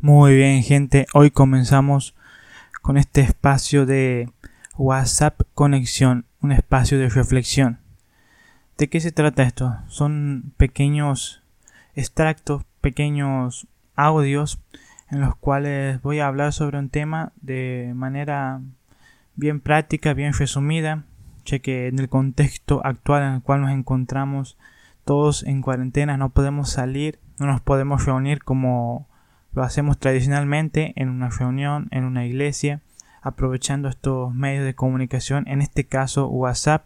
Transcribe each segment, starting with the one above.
Muy bien, gente. Hoy comenzamos con este espacio de WhatsApp Conexión, un espacio de reflexión. ¿De qué se trata esto? Son pequeños extractos, pequeños audios en los cuales voy a hablar sobre un tema de manera bien práctica, bien resumida, ya que en el contexto actual en el cual nos encontramos todos en cuarentena, no podemos salir, no nos podemos reunir como lo hacemos tradicionalmente en una reunión, en una iglesia, aprovechando estos medios de comunicación, en este caso WhatsApp.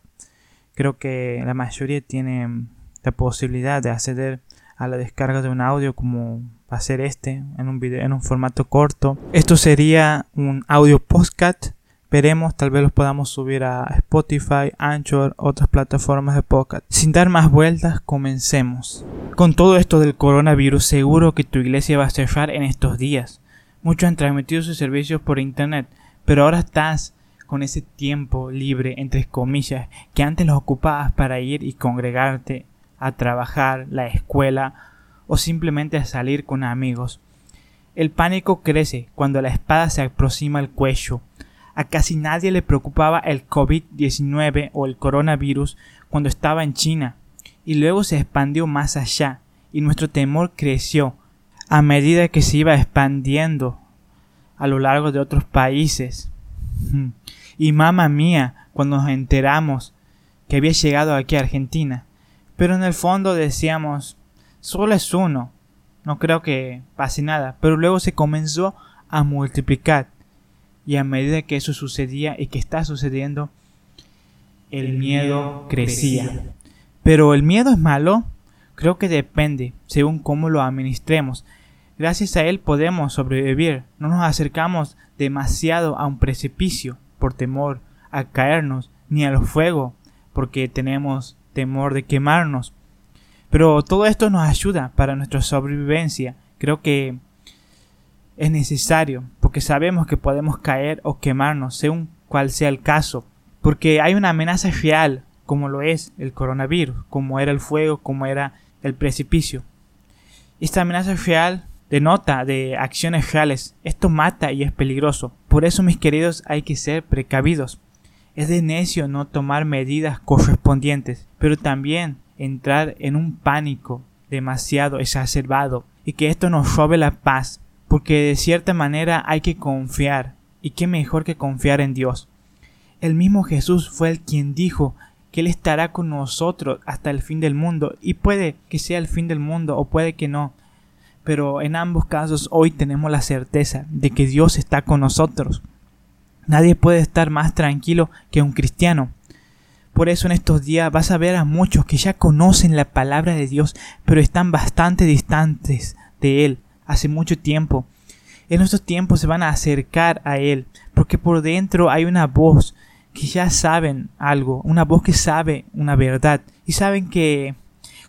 Creo que la mayoría tiene la posibilidad de acceder a la descarga de un audio como va a ser este en un video en un formato corto. Esto sería un audio postcat. Veremos, tal vez los podamos subir a Spotify, Anchor, otras plataformas de podcast. Sin dar más vueltas, comencemos. Con todo esto del coronavirus, seguro que tu iglesia va a cerrar en estos días. Muchos han transmitido sus servicios por internet, pero ahora estás con ese tiempo libre, entre comillas, que antes los ocupabas para ir y congregarte a trabajar, la escuela o simplemente a salir con amigos. El pánico crece cuando la espada se aproxima al cuello. A casi nadie le preocupaba el COVID-19 o el coronavirus cuando estaba en China y luego se expandió más allá, y nuestro temor creció a medida que se iba expandiendo a lo largo de otros países. Y mamá mía, cuando nos enteramos que había llegado aquí a Argentina. Pero en el fondo decíamos, solo es uno, no creo que pase nada. Pero luego se comenzó a multiplicar. Y a medida que eso sucedía y que está sucediendo, el, miedo crecía. Pero el miedo es malo. Creo que depende, según cómo lo administremos. Gracias a él podemos sobrevivir. No nos acercamos demasiado a un precipicio por temor a caernos, ni al fuego porque tenemos temor de quemarnos. Pero todo esto nos ayuda para nuestra sobrevivencia. Creo que es necesario porque sabemos que podemos caer o quemarnos según cual sea el caso. Porque hay una amenaza real como lo es el coronavirus, como era el fuego, como era el precipicio. Esta amenaza real denota de acciones reales. Esto mata y es peligroso. Por eso, mis queridos, hay que ser precavidos. Es de necio no tomar medidas correspondientes, pero también entrar en un pánico demasiado exacerbado y que esto nos robe la paz, porque de cierta manera hay que confiar, y qué mejor que confiar en Dios. El mismo Jesús fue el quien dijo que Él estará con nosotros hasta el fin del mundo. Y puede que sea el fin del mundo o puede que no. Pero en ambos casos hoy tenemos la certeza de que Dios está con nosotros. Nadie puede estar más tranquilo que un cristiano. Por eso en estos días vas a ver a muchos que ya conocen la palabra de Dios, pero están bastante distantes de Él hace mucho tiempo. En estos tiempos se van a acercar a Él, porque por dentro hay una voz que ya saben algo, una voz que sabe una verdad y saben que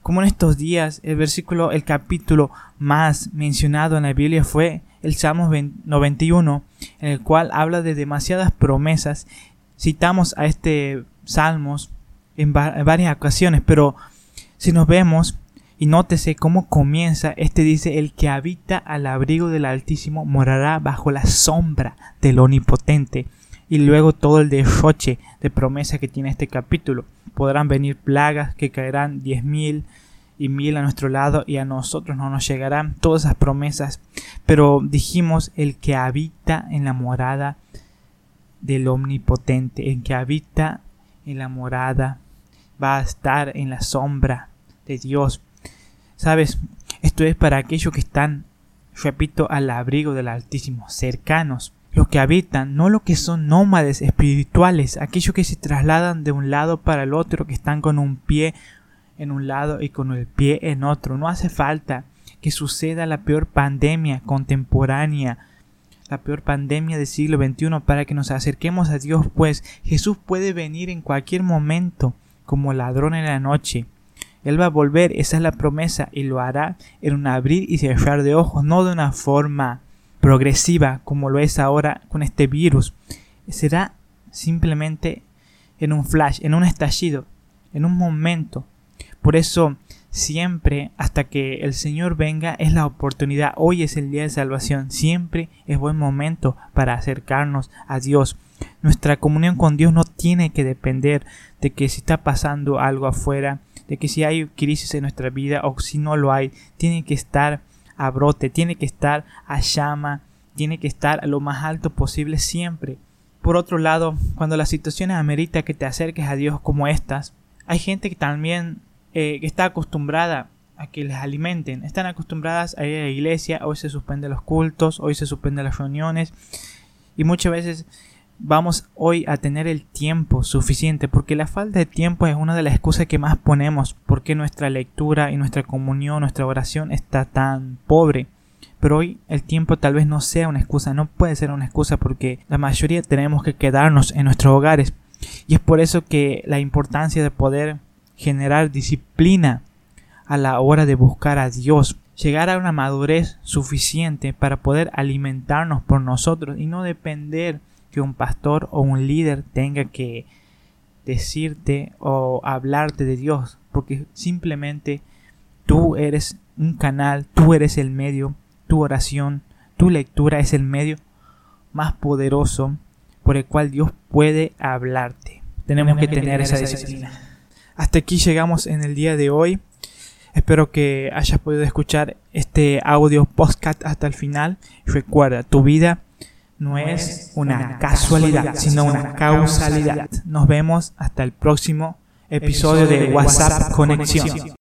como en estos días el versículo, el capítulo más mencionado en la Biblia fue el Salmo 91, en el cual habla de demasiadas promesas. Citamos a este Salmos en varias ocasiones, pero si nos vemos y nótese cómo comienza, este dice, el que habita al abrigo del Altísimo morará bajo la sombra del Omnipotente y luego todo el derroche de promesa que tiene este capítulo. Podrán venir plagas que caerán diez mil y mil a nuestro lado y a nosotros no nos llegarán todas esas promesas. Pero dijimos el que habita en la morada del omnipotente, el que habita en la morada va a estar en la sombra de Dios. Sabes, esto es para aquellos que están, repito, al abrigo del Altísimo, cercanos los que habitan, no los que son nómades espirituales, aquellos que se trasladan de un lado para el otro, que están con un pie en un lado y con el pie en otro. No hace falta que suceda la peor pandemia contemporánea, la peor pandemia del siglo XXI para que nos acerquemos a Dios, pues Jesús puede venir en cualquier momento como ladrón en la noche. Él va a volver, esa es la promesa, y lo hará en un abrir y cerrar de ojos, no de una forma progresiva como lo es ahora con este virus. Será simplemente en un flash, en un estallido, en un momento. Por eso siempre hasta que el Señor venga es la oportunidad. Hoy es el día de salvación. Siempre es buen momento para acercarnos a Dios. Nuestra comunión con Dios no tiene que depender de que si está pasando algo afuera, de que si hay crisis en nuestra vida o si no lo hay, tiene que estar a brote, tiene que estar a llama, tiene que estar a lo más alto posible siempre. Por otro lado, cuando la situación amerita que te acerques a Dios como estas, hay gente que también eh, está acostumbrada a que les alimenten, están acostumbradas a ir a la iglesia, hoy se suspenden los cultos, hoy se suspenden las reuniones y muchas veces vamos hoy a tener el tiempo suficiente, porque la falta de tiempo es una de las excusas que más ponemos, porque nuestra lectura y nuestra comunión, nuestra oración está tan pobre. Pero hoy el tiempo tal vez no sea una excusa, no puede ser una excusa porque la mayoría tenemos que quedarnos en nuestros hogares. Y es por eso que la importancia de poder generar disciplina a la hora de buscar a Dios, llegar a una madurez suficiente para poder alimentarnos por nosotros y no depender que un pastor o un líder tenga que decirte o hablarte de Dios, porque simplemente tú eres un canal, tú eres el medio, tu oración, tu lectura es el medio más poderoso por el cual Dios puede hablarte. Tenemos, que, tener, esa disciplina. Hasta aquí llegamos en el día de hoy. Espero que hayas podido escuchar este audio podcast hasta el final. Recuerda, tu vida no es una casualidad, sino una causalidad. Nos vemos hasta el próximo episodio de WhatsApp Conexión.